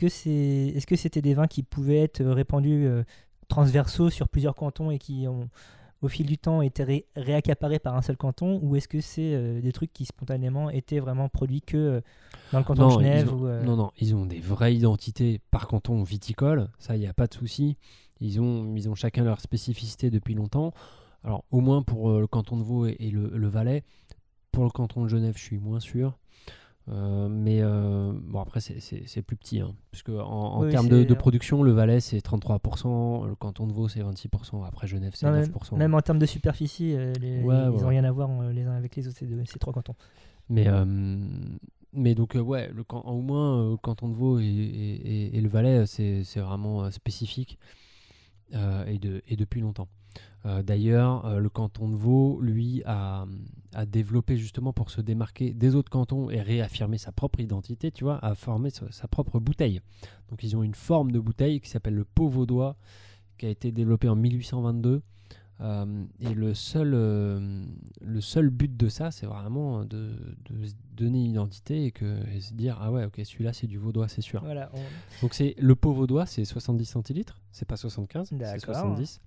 que c'était des vins qui pouvaient être répandus euh, transversaux sur plusieurs cantons et qui ont, au fil du temps, été ré- réaccaparés par un seul canton, ou est-ce que c'est euh, des trucs qui spontanément étaient vraiment produits que euh, dans le canton de Non, ils Genève ont- ou, euh, non, non, ils ont des vraies identités par canton viticole, ça, il n'y a pas de souci. Ils ont, ils ont chacun leur spécificité depuis longtemps. Alors, au moins pour le canton de Vaud et, et le, le Valais. Pour le canton de Genève, je suis moins sûr. Euh, mais euh, bon, après, c'est- plus petit. Hein, puisque en, en Oui, termes de, production, le Valais, c'est 33%, le canton de Vaud, c'est 26%. Après, Genève, c'est non, même, 9%. même en termes de superficie, euh, les- Ouais, ils n'ont ouais. rien à voir les uns avec les autres, ces, trois cantons. Mais, mais donc, ouais, le, au moins, le canton de Vaud et, et- et- et le Valais, c'est vraiment spécifique et, de, et depuis longtemps. Euh, D'ailleurs, euh, le canton de Vaud, lui, a, a développé justement pour se démarquer des autres cantons et réaffirmer sa propre identité, tu vois, a formé sa, sa propre bouteille. Donc, ils ont une forme de bouteille qui s'appelle le pot vaudois, qui a été développé en 1822. Euh, et le seul, euh, le seul but de ça, c'est vraiment de, de se donner une identité et, que, et se dire Ah ouais, ok, celui-là c'est du vaudois, c'est sûr. Voilà, on- Donc c'est le pot vaudois, c'est 70 centilitres, c'est pas 75, c'est D'accord. 70.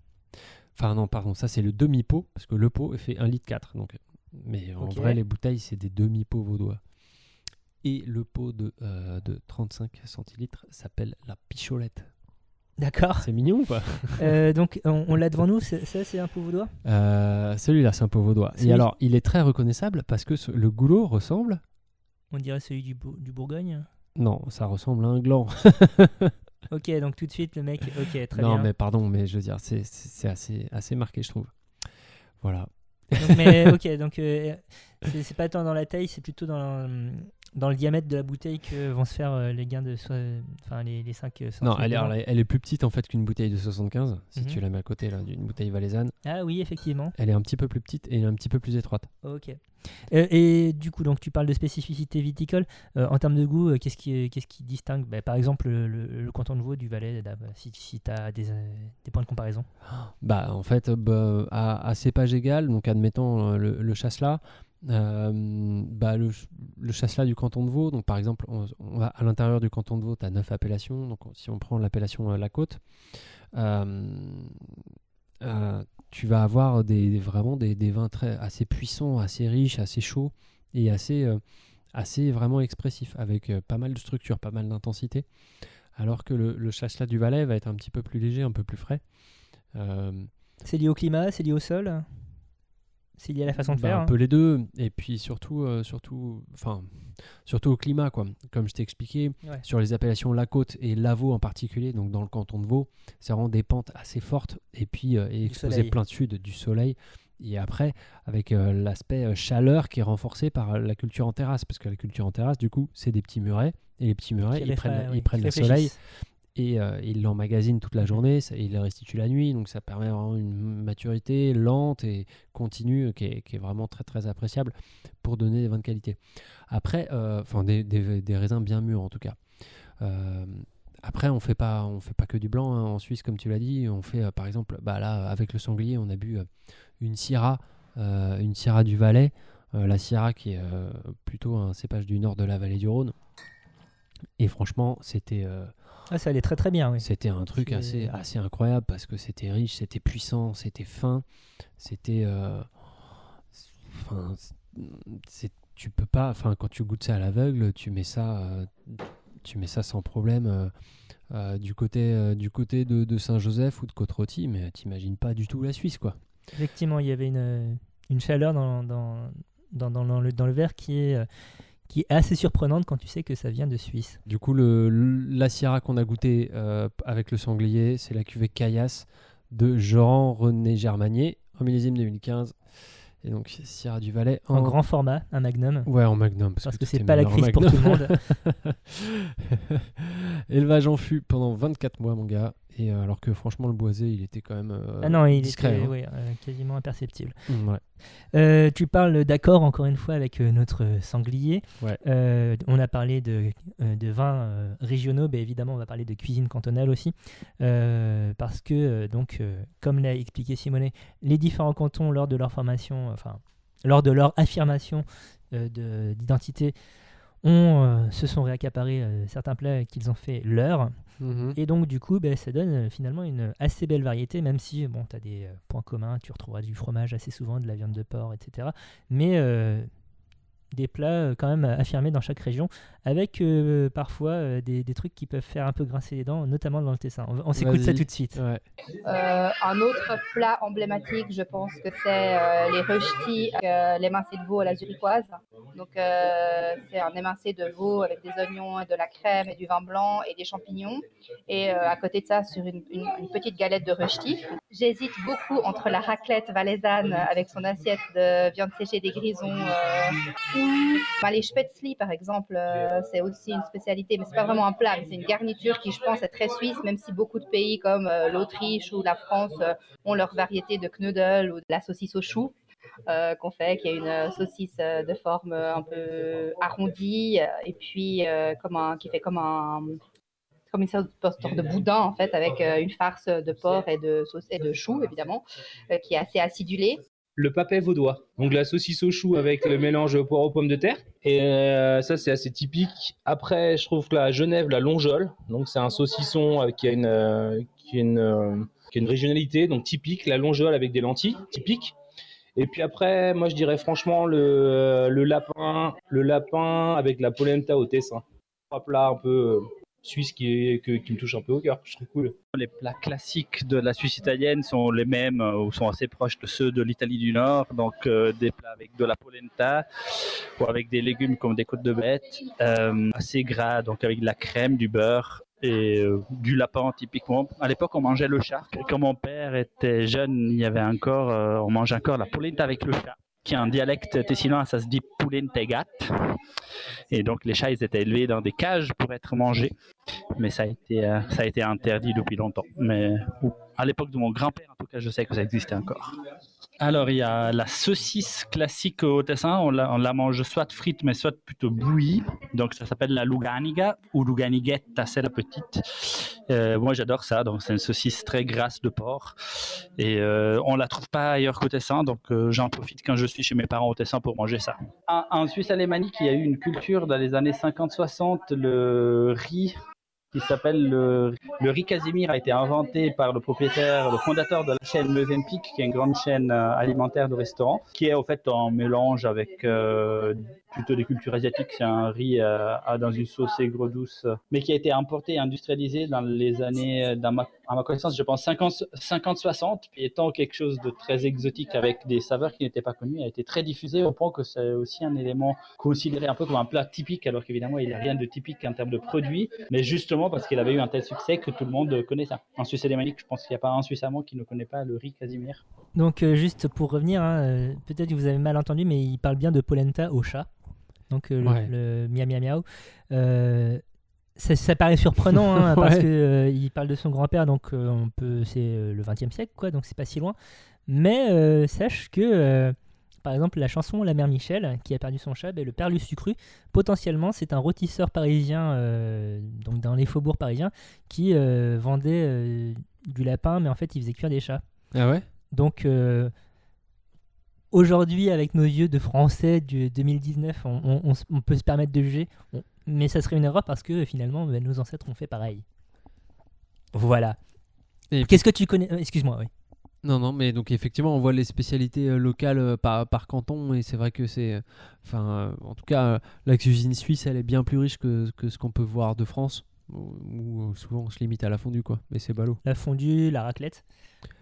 Enfin non, pardon, ça c'est le demi-pot, parce que le pot fait 1 litre 4. Donc, mais en vrai, les bouteilles, c'est des demi-pots vaudois. Et le pot de, euh, de 35 centilitres s'appelle la picholette. D'accord. C'est mignon ou pas? Euh, donc, on, on l'a devant nous, ça c'est un peu vaudois? Euh, Celui-là, c'est un pot vaudois. Et alors, il est très reconnaissable parce que ce- le goulot ressemble. On dirait celui du, du Bourgogne? Non, ça ressemble à un gland. Ok, donc tout de suite le mec, ok, très non, bien. mais pardon, mais je veux dire, c'est- c'est c'est assez, assez marqué, je trouve. Voilà. Donc, mais ok, donc euh, c'est c'est pas tant dans la taille, c'est plutôt dans, dans le diamètre de la bouteille que vont se faire euh, les gains de. so- Enfin, les, les 5 Non, elle est, elle plus petite en fait qu'une bouteille de 75, si Mhm. tu la mets à côté là, d'une bouteille valaisanne. Ah oui, effectivement. Elle est un petit peu plus petite et un petit peu plus étroite. Ok. Euh, et du coup, donc tu parles de spécificité viticole. Euh, en termes de goût, euh, qu'est-ce qui, qu'est-ce qui distingue bah, Par exemple, le, le- le canton de Vaud du Valais, bah, si, si tu as des, euh, des points de comparaison? Bah, en fait, euh, bah, à, à cépage égal, donc admettons euh, le, le chasselas, euh, bah, le, le chasselas du canton de Vaud, donc par exemple, on, va à l'intérieur du canton de Vaud, tu as 9 appellations. Donc, si on prend l'appellation euh, La Côte, euh, euh, tu vas avoir des, vraiment des, vins très, assez puissants, assez riches, assez chauds et assez, euh, assez vraiment expressifs, avec euh, pas mal de structure, pas mal d'intensité. Alors que le, le chasselas du Valais va être un petit peu plus léger, un peu plus frais. Euh, C'est lié au climat, c'est lié au sol? C'est lié à la façon de bah, faire Un hein peu les deux. Et puis surtout, euh, surtout, enfin, surtout au climat, quoi. Comme je t'ai expliqué, Ouais. sur les appellations La Côte et Lavaux en particulier, donc dans le canton de Vaud, c'est vraiment des pentes assez fortes et puis euh, et plein sud du soleil. Et après, avec euh, l'aspect euh, chaleur qui est renforcé par la culture en terrasse, parce que la culture en terrasse, du coup, c'est des petits murets. Et les petits murets, ils prennent, oui, ils prennent le soleil. Et euh, ils l'emmagasinent toute la journée ils les restituent la nuit. Donc ça permet vraiment une maturité lente et continue qui est, qui est vraiment très très appréciable pour donner des vins de qualité. Après, euh, enfin des, raisins bien mûrs en tout cas. Euh, après, on fait pas, on fait pas que du blanc hein. en Suisse, comme tu l'as dit. On fait, euh, par exemple, bah là, avec le sanglier, on a bu euh, une Syrah, euh, une Syrah du Valais. euh, la Syrah qui est euh, plutôt un cépage du nord de la vallée du Rhône. Et franchement, c'était euh, Ah, ça allait très très bien, oui. c'était un truc assez, assez incroyable parce que c'était riche, c'était puissant, c'était fin, c'était. euh, Enfin, tu peux pas. Enfin, quand tu goûtes ça à l'aveugle, tu mets ça, euh, tu mets ça sans problème euh, du côté, du côté de, de Saint-Joseph ou de Côte-Rôtie, mais t'imagines pas du tout la Suisse, quoi. Effectivement, il y avait une, une chaleur dans, dans, dans, le, dans le verre qui est, qui est assez surprenante quand tu sais que ça vient de Suisse. Du coup, le, la Syrah qu'on a goûté euh, avec le sanglier, c'est la cuvée Caillasse de Jean René Germanier en millésime 2015. Et donc, Syrah du Valais En grand format, un magnum. Ouais, en magnum. Parce, Parce que, que c'est pas la crise pour tout le monde. Élevage en fût pendant 24 mois, mon gars. Et euh, alors que franchement, le boisé, il était quand même euh, ah non, il discret. était hein. ouais, euh, quasiment imperceptible. Mm, ouais. Tu parles d'accord, encore une fois, avec notre sanglier. Ouais. On a parlé de, de vins régionaux, mais évidemment, on va parler de cuisine cantonale aussi. Parce que, donc, comme l'a expliqué Simonet, les différents cantons, lors de leur formation, enfin, lors de leur affirmation de- d'identité, ont, euh, se sont réaccaparés euh, certains plats qu'ils ont fait leur. Mhm. Et donc, du coup, ben, ça donne euh, finalement une assez belle variété, même si bon, tu as des points communs, tu retrouveras du fromage assez souvent, de la viande de porc, etc. Mais des plats euh, quand même affirmés dans chaque région, avec euh, parfois euh, des, des trucs qui peuvent faire un peu grincer les dents, notamment dans le Tessin. On, on s'écoute ça tout de suite. Ouais. Euh, un autre plat emblématique, je pense que c'est euh, les euh, l'émincé de veau à la zurichoise. Donc, euh, c'est un émincé de veau avec des oignons et de la crème et du vin blanc et des champignons. Et euh, à côté de ça, sur une, une- une petite galette de rösti. J'hésite beaucoup entre la raclette valaisanne avec son assiette de viande séchée des grisons euh, bah, les spätzli, par exemple. euh, c'est aussi une spécialité, mais c'est pas vraiment un plat, c'est une garniture qui, je pense, est très suisse, même si beaucoup de pays comme euh, l'Autriche ou la France euh, ont leur variété de knödel ou de la saucisse au chou. qu'on fait, qui est une saucisse de forme un peu arrondie, et puis qui fait comme un comme une sorte de boudin en fait, avec une farce de porc et de et de chou évidemment, qui est assez acidulée. Le papet vaudois. Donc la saucisse au chou avec le mélange poire aux pommes de terre. Et euh, ça, c'est assez typique. Après, je trouve que la Genève, la longeole, donc c'est un saucisson euh, qui a une, euh, qui a une, qui a une régionalité, donc typique. La longeole avec des lentilles, typique. Et puis après, moi, je dirais franchement le, le lapin, le lapin avec la polenta au tessin. Trois plats un peu suisses qui, me touchent un peu au cœur. Je trouve cool. Les plats classiques de la Suisse italienne sont les mêmes euh, ou sont assez proches de ceux de l'Italie du Nord. Donc euh, des plats avec de la polenta ou avec des légumes comme des côtes de bête, euh, assez gras, donc avec de la crème, du beurre et du lapin typiquement. À l'époque, on mangeait le chat. Quand mon père était jeune, il y avait encore, on mangeait encore la polenta avec le chat qui est un dialecte tessinois, ça se dit pulentegat. Et donc les chats, ils étaient élevés dans des cages pour être mangés mais ça a été, euh, ça a été interdit depuis longtemps. Mais à l'époque de mon grand-père, en tout cas, je sais que ça existait encore. Alors, il y a la saucisse classique au Tessin. On la, mange soit frite, mais soit plutôt bouillie. Donc, ça s'appelle la luganiga ou luganiguetta, c'est la petite. Euh, moi, j'adore ça. Donc, c'est une saucisse très grasse de porc. Et euh, on la trouve pas ailleurs qu'au Tessin. Donc, euh, j'en profite quand je suis chez mes parents au Tessin pour manger ça. En, en Suisse alémanique, il y a eu une culture dans les années 50-60. Le riz qui s'appelle le, le riz Casimir a été inventé par le propriétaire, le fondateur de la chaîne Mövenpick, qui est une grande chaîne euh, alimentaire de restaurants, qui est en fait un mélange avec euh, plutôt des cultures asiatiques. C'est un riz euh, à- dans une sauce aigre douce, mais qui a été importé et industrialisé dans les années, euh, dans ma, à ma connaissance, je pense 50 50-60, puis étant quelque chose de très exotique avec des saveurs qui n'étaient pas connues, a été très diffusé au point que c'est aussi un élément considéré un peu comme un plat typique, alors qu'évidemment il n'y a rien de typique en termes de produits, mais justement parce qu'il avait eu un tel succès que tout le monde connaît ça. En Suisse alémanique, je pense qu'il n'y a pas un Suisse allemand qui ne connaît pas le riz Casimir. Donc, euh, juste pour revenir, hein, euh, peut-être que vous avez mal entendu, mais il parle bien de polenta au chat. Donc, euh, le- Ouais. le, miam miam miaou. Euh, ça, ça paraît surprenant hein, parce Ouais. que euh, il parle de son grand-père, donc euh, on peut, c'est euh, le 20e siècle, quoi, donc c'est pas si loin. Mais sache que, par exemple, la chanson La mère Michel, qui a perdu son chat, ben, le père Sucru, potentiellement, c'est un rôtisseur parisien, donc dans les faubourgs parisiens, qui vendait du lapin, mais en fait, il faisait cuire des chats. Ah ouais? Donc, aujourd'hui, avec nos yeux de français du 2019, on, on- on peut se permettre de juger, on- mais ça serait une erreur parce que finalement, bah, nos ancêtres ont fait pareil. Voilà. Qu'est-ce que tu connais euh, Excuse-moi, oui. Non, non, mais donc effectivement, on voit les spécialités euh, locales euh, par, par canton, et c'est vrai que c'est. Enfin, en tout cas, la cuisine suisse, elle est bien plus riche que, que ce qu'on peut voir de France, où, euh, souvent on se limite à la fondue, quoi. Mais c'est ballot. La fondue, la raclette.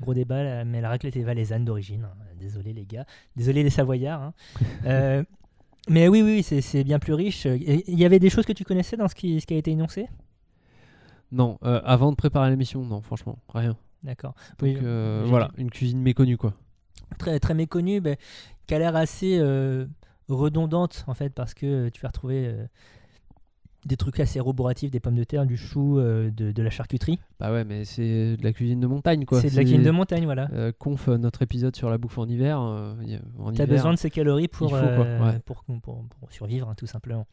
Gros débat, mais la raclette est valaisanne d'origine. hein. Désolé les gars. Désolé les Savoyards. hein. Euh, mais oui, oui, c'est bien plus riche. Il y avait des choses que tu connaissais dans ce qui, ce qui a été énoncé? Non, euh, avant de préparer l'émission, non, franchement, rien. D'accord. Donc Oui, euh, voilà, une cuisine méconnue, quoi. Très, très méconnue, ben, qui a l'air assez redondante en fait, parce que tu vas retrouver des trucs assez roboratifs, des pommes de terre, du chou, euh, de, de la charcuterie. Bah ouais, mais c'est de la cuisine de montagne, quoi. C'est de la cuisine de montagne, voilà. euh, conf, euh, notre épisode sur la bouffe en hiver. euh, y a- en Tu as hiver, besoin de ces calories pour, faut, ouais. pour, pour- pour survivre, hein, tout simplement.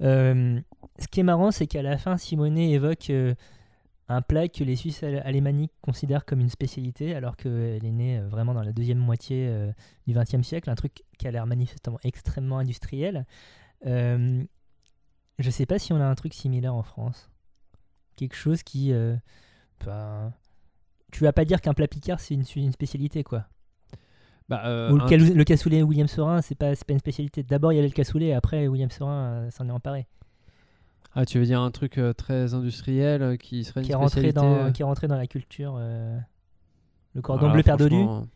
Ce qui est marrant, c'est qu'à la fin, Simonet évoque un plat que les Suisses al- alémaniques considèrent comme une spécialité, alors qu'elle est née vraiment dans la deuxième moitié du XXe siècle, un truc qui a l'air manifestement extrêmement industriel. Euh, je sais pas si on a un truc similaire en France. Quelque chose qui... euh, bah, tu vas pas dire qu'un plat picard, c'est une, une spécialité, quoi. Bah, euh, Ou le, un- cal- le cassoulet William Sorin, c'est pas, pas une spécialité. D'abord, il y avait le cassoulet, et après, William Sorin euh, s'en est emparé. Ah, tu veux dire un truc euh, très industriel qui serait une Qui est, rentré spécialité dans, qui est rentré dans la culture. le cordon voilà, bleu perdu, franchement,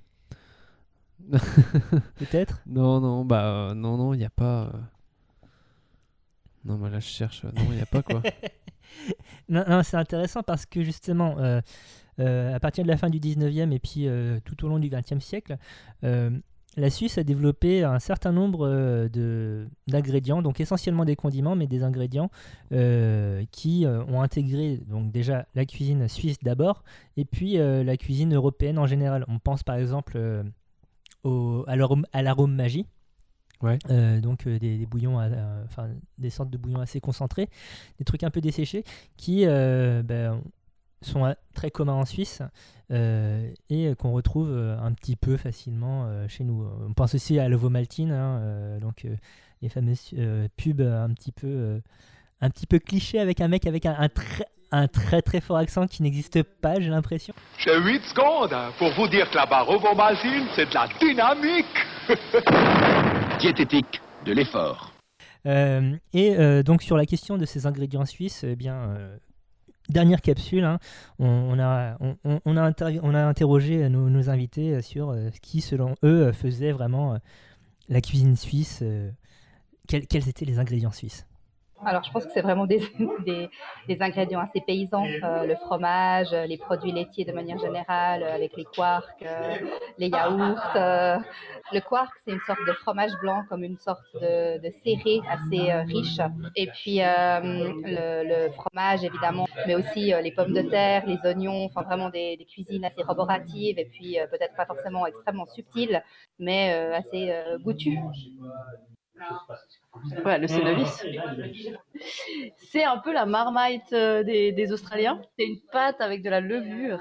peut-être Non, non, bah non, non, il n'y a pas. Non, bah là je cherche. Non, il n'y a pas quoi. Non, c'est intéressant parce que justement, euh, euh, à partir de la fin du 19e et puis euh, tout au long du 20e siècle, la Suisse a développé un certain nombre d'ingrédients, donc essentiellement des condiments, mais des ingrédients qui ont intégré donc déjà la cuisine suisse d'abord, et puis la cuisine européenne en général. On pense par exemple au, à l'arôme magie. Ouais. Euh, donc euh, des, des bouillons, enfin des sortes de bouillons assez concentrés, des trucs un peu desséchés qui euh, ben, sont très communs en Suisse euh, et qu'on retrouve un petit peu facilement euh, chez nous. On pense aussi à l'ovomaltine, hein, euh, donc euh, les fameuses euh, pubs un petit peu, euh, un petit peu cliché avec un mec avec un, un très, un très très fort accent qui n'existe pas, j'ai l'impression. J'ai 8 secondes pour vous dire que la barre ovomaltine, c'est de la dynamique. Diététique de l'effort. Euh, et euh, donc sur la question de ces ingrédients suisses, eh bien, euh, dernière capsule, hein, on, a, on, a, interrogé nos, invités sur ce qui, selon eux, faisait vraiment la cuisine suisse. quels étaient les ingrédients suisses Alors, je pense que c'est vraiment des, des, des ingrédients assez paysans. euh, le fromage, les produits laitiers de manière générale, euh, avec les quarks, euh, les yaourts. euh. Le quark, c'est une sorte de fromage blanc, comme une sorte de, de serré assez riche. Et puis, le, le fromage, évidemment, mais aussi les pommes de terre, les oignons, enfin vraiment des, des cuisines assez roboratives et puis peut-être pas forcément extrêmement subtiles, mais assez goûtues. Ouais, le Cénovis. C'est un peu la marmite euh, des, des Australiens. C'est une pâte avec de la levure.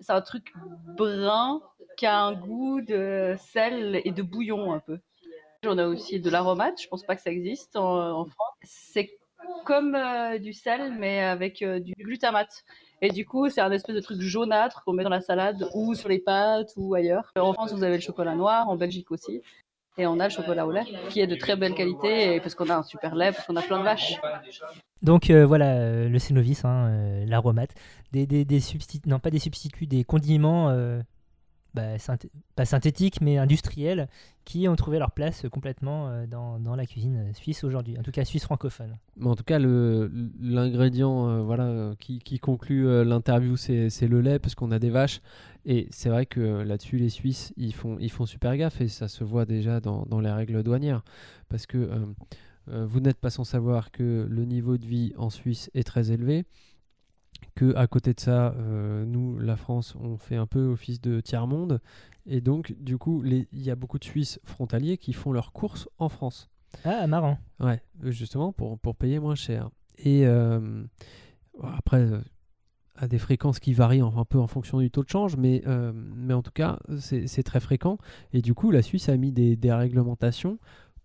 C'est un truc brun qui a un goût de sel et de bouillon un peu. On a aussi de l'aromate. Je pense pas que ça existe en, en France. C'est comme euh, du sel, mais avec euh, du glutamate. Et du coup, c'est un espèce de truc jaunâtre qu'on met dans la salade ou sur les pâtes ou ailleurs. En France, vous avez le chocolat noir, en Belgique aussi. Et on a le chocolat au lait, qui est de très belle qualité, et parce qu'on a un super lait, parce qu'on a plein de vaches. Donc euh, voilà, euh, le Cénovis, hein, euh, l'aromate, des, des, des substituts, non pas des substituts, des condiments, bah, pas synthétiques mais industriels, qui ont trouvé leur place complètement euh, dans, dans la cuisine suisse aujourd'hui, en tout cas suisse francophone. Mais en tout cas, l'ingrédient euh, voilà, qui, qui conclut euh, l'interview, c'est le lait, parce qu'on a des vaches. Et c'est vrai que là-dessus, les Suisses, ils font, ils font super gaffe, et ça se voit déjà dans, dans les règles douanières. Parce que vous n'êtes pas sans savoir que le niveau de vie en Suisse est très élevé. Que à côté de ça, euh, nous, la France, on fait un peu office de tiers-monde. Et donc, du coup, il y a beaucoup de Suisses frontaliers qui font leurs courses en France. Ah, marrant. Ouais, euh, justement, pour, pour payer moins cher. Et euh, après, euh, à des fréquences qui varient un peu en fonction du taux de change, mais, mais en tout cas, c'est c'est très fréquent. Et du coup, la Suisse a mis des, des réglementations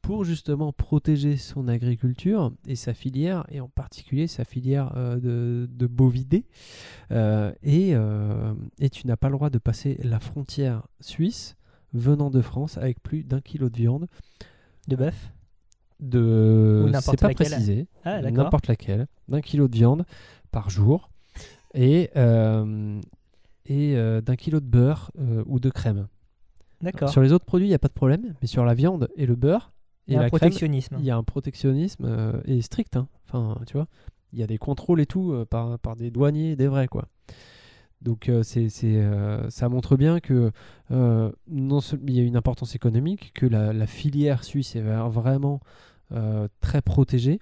pour justement protéger son agriculture et sa filière, et en particulier sa filière euh, de, de bovidés. Euh, et, euh, et tu n'as pas le droit de passer la frontière suisse venant de France avec plus d'un kilo de viande. De bœuf De... C'est pas laquelle. précisé. Ah. N'importe laquelle. D'un kilo de viande par jour. Et, et d'un kilo de beurre ou de crème. D'accord. Sur les autres produits, il n'y a pas de problème, mais sur la viande et le beurre Il y a un crème, protectionnisme. il y a un protectionnisme euh, et strict. hein. Enfin, tu vois, il y a des contrôles et tout euh, par, par des douaniers, des vrais quoi. Donc euh, c'est, ça montre bien que non il y a une importance économique, que la, la filière suisse est vra- vraiment très protégée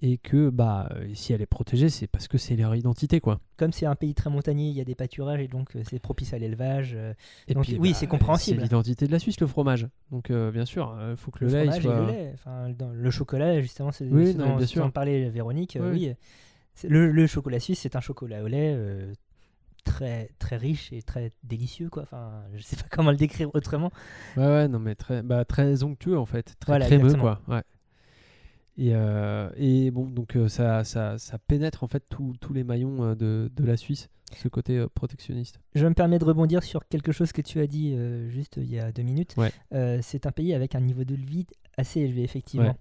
et que bah euh, si elle est protégée, c'est parce que c'est leur identité quoi. Comme c'est un pays très montagnier, il y a des pâturages et donc euh, c'est propice à l'élevage. euh, Et donc puis, oui, bah, c'est compréhensible. C'est l'identité de la Suisse, le fromage. Donc euh, bien sûr, il faut que le, le lait fromage soit. et le lait. Enfin, dans le chocolat, justement, c'est Oui, non, dont, bien sûr. parlait Véronique. euh, Oui. le, le chocolat suisse, c'est un chocolat au lait euh, très très riche et très délicieux, quoi. Enfin, je sais pas comment le décrire autrement. Ouais, ouais, non, mais très, bah, très onctueux en fait, très Voilà, crémeux exactement. quoi. Ouais. Et, euh, et bon, donc euh, ça, ça, ça pénètre en fait tous les maillons euh, de, de la Suisse, ce côté protectionniste. Je me permets de rebondir sur quelque chose que tu as dit euh, juste il y a deux minutes. Ouais. Euh, c'est un pays avec un niveau de vie assez élevé, effectivement. Ouais.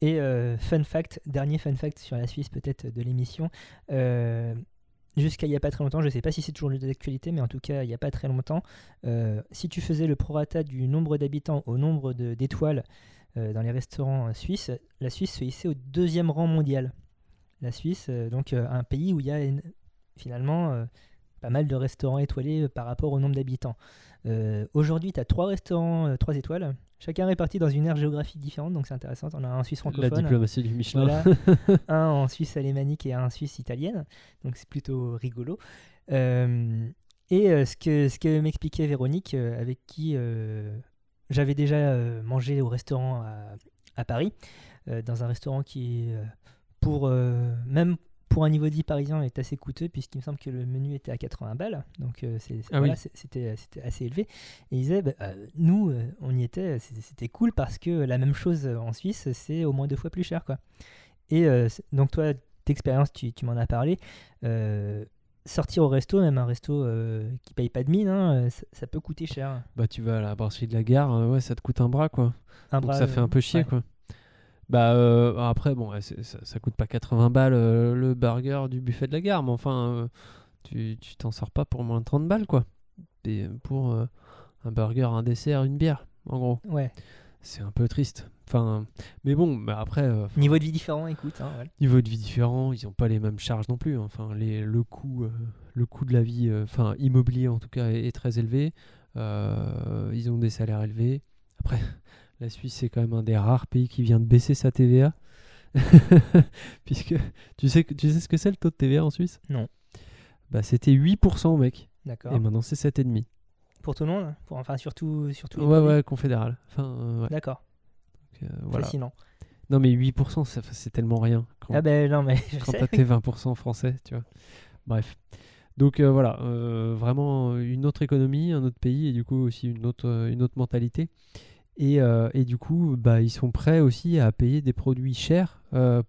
Et fun fact, dernier fun fact sur la Suisse peut-être de l'émission. Jusqu'à il n'y a pas très longtemps, je ne sais pas si c'est toujours d'actualité, mais en tout cas, il n'y a pas très longtemps, si tu faisais le prorata du nombre d'habitants au nombre d'étoiles euh, dans les restaurants euh, suisses, la Suisse se hissait au deuxième rang mondial. La Suisse, euh, donc un pays où il y a une- finalement pas mal de restaurants étoilés par rapport au nombre d'habitants. Aujourd'hui, tu as trois restaurants, trois étoiles, chacun réparti dans une aire géographique différente, donc c'est intéressant. On a un en Suisse La francophone, diplomatie du Michelin. voilà, un en Suisse alémanique et un en Suisse italienne, donc c'est plutôt rigolo. Euh, et euh, ce que, ce que m'expliquait Véronique, euh, avec qui j'avais déjà euh, mangé au restaurant à, à Paris, euh, dans un restaurant qui euh, pour, même pour un niveau de vie parisien, est assez coûteux, puisqu'il me semble que le menu était à 80 balles, donc Ah voilà, oui. c'est- c'était assez élevé. Et il disait, bah, nous, on y était, c'était cool parce que la même chose en Suisse, c'est au moins deux fois plus cher. Quoi. Et donc toi, d'expérience, tu, tu m'en as parlé. euh, sortir au resto, même un resto euh, qui paye pas de mine, hein, euh, ça, ça peut coûter cher. Bah tu vas à la brasserie de la gare, euh, ouais, ça te coûte un bras quoi. Un Donc bras, ça fait un peu chier ouais. quoi. Bah euh, après bon, ça, ça coûte pas 80 balles euh, le burger du buffet de la gare, mais enfin euh, tu tu t'en sors pas pour moins de 30 balles quoi. Et pour euh, un burger, un dessert, une bière en gros. Ouais. C'est un peu triste. Enfin, mais bon, bah après euh, Niveau de vie différent, écoute. hein, voilà. niveau de vie différent, ils n'ont pas les mêmes charges non plus. hein. Enfin, les, le coût, euh, le coût de la vie, euh, enfin immobilier en tout cas, est, est très élevé. Ils ont des salaires élevés. Après, la Suisse c'est quand même un des rares pays qui vient de baisser sa TVA, puisque tu sais que tu sais ce que c'est le taux de TVA en Suisse? Non. Bah c'était 8% mec. D'accord. Et maintenant c'est 7,5. Pour tout le monde pour, Enfin, surtout, surtout Ouais ouais confédéral. Enfin ouais. D'accord. Euh, voilà. Fascinant. Non mais 8% ça- c'est tellement rien. Quand- Ah ben non, mais je quand t'as tes 20% français, tu vois. Bref. Donc euh, voilà, euh, vraiment une autre économie, un autre pays et du coup aussi une autre, une autre mentalité. Et, euh, et du coup, bah, ils sont prêts aussi à payer des produits chers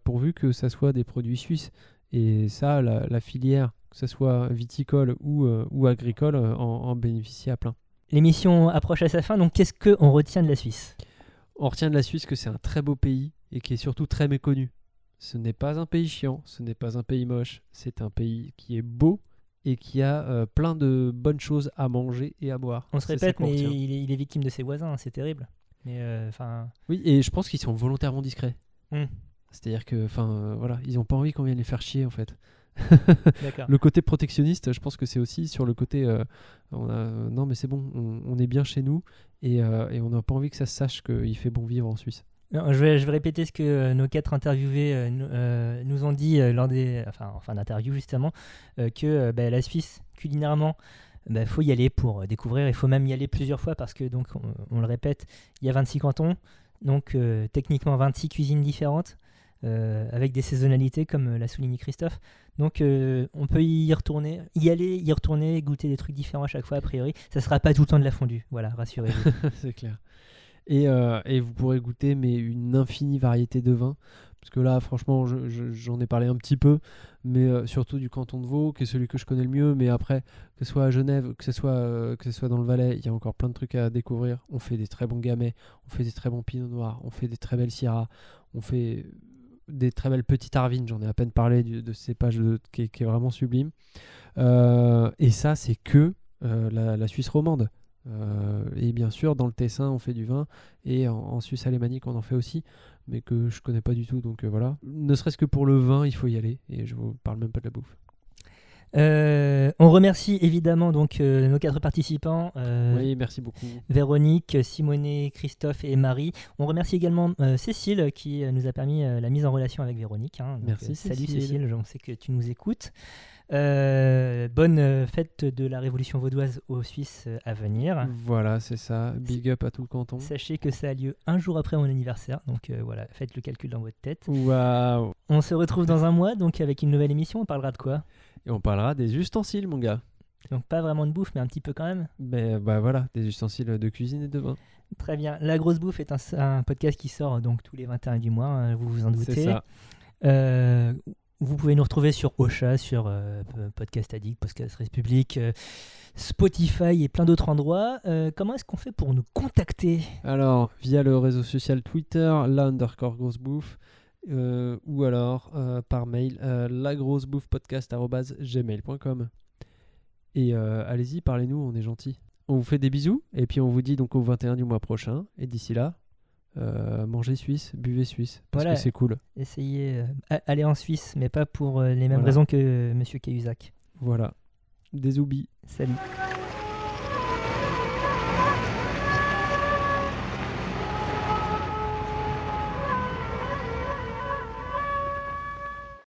pourvu que ça soit des produits suisses. Et ça, la, la filière, que ce soit viticole ou, ou agricole, en, en bénéficie à plein. L'émission approche à sa fin, donc qu'est-ce qu'on retient de la Suisse? On retient de la Suisse que c'est un très beau pays et qui est surtout très méconnu. Ce n'est pas un pays chiant, ce n'est pas un pays moche, c'est un pays qui est beau et qui a euh, plein de bonnes choses à manger et à boire. On se répète, mais il est, il est victime de ses voisins, hein, c'est terrible. Mais euh, Oui, et je pense qu'ils sont volontairement discrets. Hmm. C'est-à-dire que, enfin, euh, voilà, ils n'ont pas envie qu'on vienne les faire chier en fait. Le côté protectionniste, je pense que c'est aussi sur le côté, euh, on a, euh, non mais c'est bon, on, on est bien chez nous et, euh, et on n'a pas envie que ça se sache qu'il fait bon vivre en Suisse. Non, je, vais, je vais répéter ce que euh, nos quatre interviewés nous, ont dit lors des, enfin, en fin d'interview justement, que bah, la Suisse, culinairement, il faut y aller pour découvrir. Il faut même y aller plusieurs fois parce que, donc, on, on le répète, il y a 26 cantons, donc techniquement 26 cuisines différentes. euh, avec des saisonnalités comme l'a souligné Christophe. Donc euh, on peut y retourner, y aller, y retourner, goûter des trucs différents à chaque fois a priori. Ça sera pas tout le temps de la fondue, voilà, rassurez-vous. c'est clair. Et, euh, et vous pourrez goûter mais une infinie variété de vins. Parce que là, franchement, je- je- j'en ai parlé un petit peu, mais euh, surtout du canton de Vaud, qui est celui que je connais le mieux. Mais après, que ce soit à Genève, que ce soit, dans le Valais, il y a encore plein de trucs à découvrir. On fait des très bons gamay, on fait des très bons pinots noirs, on fait des très belles syrahs, on fait des très belles petites arvines. J'en ai à peine parlé de ce cépage de- qui, est, vraiment sublime. Euh, et ça, c'est que euh, la, Suisse romande. Euh, et bien sûr, dans le Tessin, on fait du vin, et en, en Suisse alémanique, on en fait aussi, mais que je connais pas du tout. Donc voilà. Ne serait-ce que pour le vin, il faut y aller, et je vous parle même pas de la bouffe. Euh, on remercie évidemment donc euh, nos quatre participants. euh, Oui, merci beaucoup. Véronique, Simonet, Christophe et Marie. On remercie également Cécile qui nous a permis la mise en relation avec Véronique. hein. Donc, Merci, salut Cécile. Cécile, je sais que tu nous écoutes. Bonne fête de la Révolution vaudoise aux Suisses à venir. Voilà, c'est ça. Big up à tout le canton. Sachez que ça a lieu un jour après mon anniversaire, donc voilà, faites le calcul dans votre tête. Waouh. On se retrouve dans un mois, donc avec une nouvelle émission. On parlera de quoi? Et on parlera des ustensiles, mon gars. Donc pas vraiment de bouffe, mais un petit peu quand même. Ben bah voilà, des ustensiles de cuisine et de vin. Très bien. La grosse bouffe est un, un podcast qui sort donc tous les 21 du mois, hein, vous vous en doutez. C'est ça. Euh, vous pouvez nous retrouver sur Ocha, sur euh, Podcast Addict, Podcast République, euh, Spotify et plein d'autres endroits. Euh, comment est-ce qu'on fait pour nous contacter? Alors, via le réseau social Twitter, la underscore grosse bouffe, euh, ou alors euh, par mail, euh, lagrossebouffepodcast.gmail.com. Et euh, allez-y, parlez-nous, on est gentils. On vous fait des bisous, et puis on vous dit donc au 21 du mois prochain. Et d'ici là, mangez suisse, buvez suisse, parce Voilà. que c'est cool. Essayez, a- aller en Suisse, mais pas pour les mêmes Voilà. raisons que Monsieur Cahuzac. Voilà. Des oublis. Salut.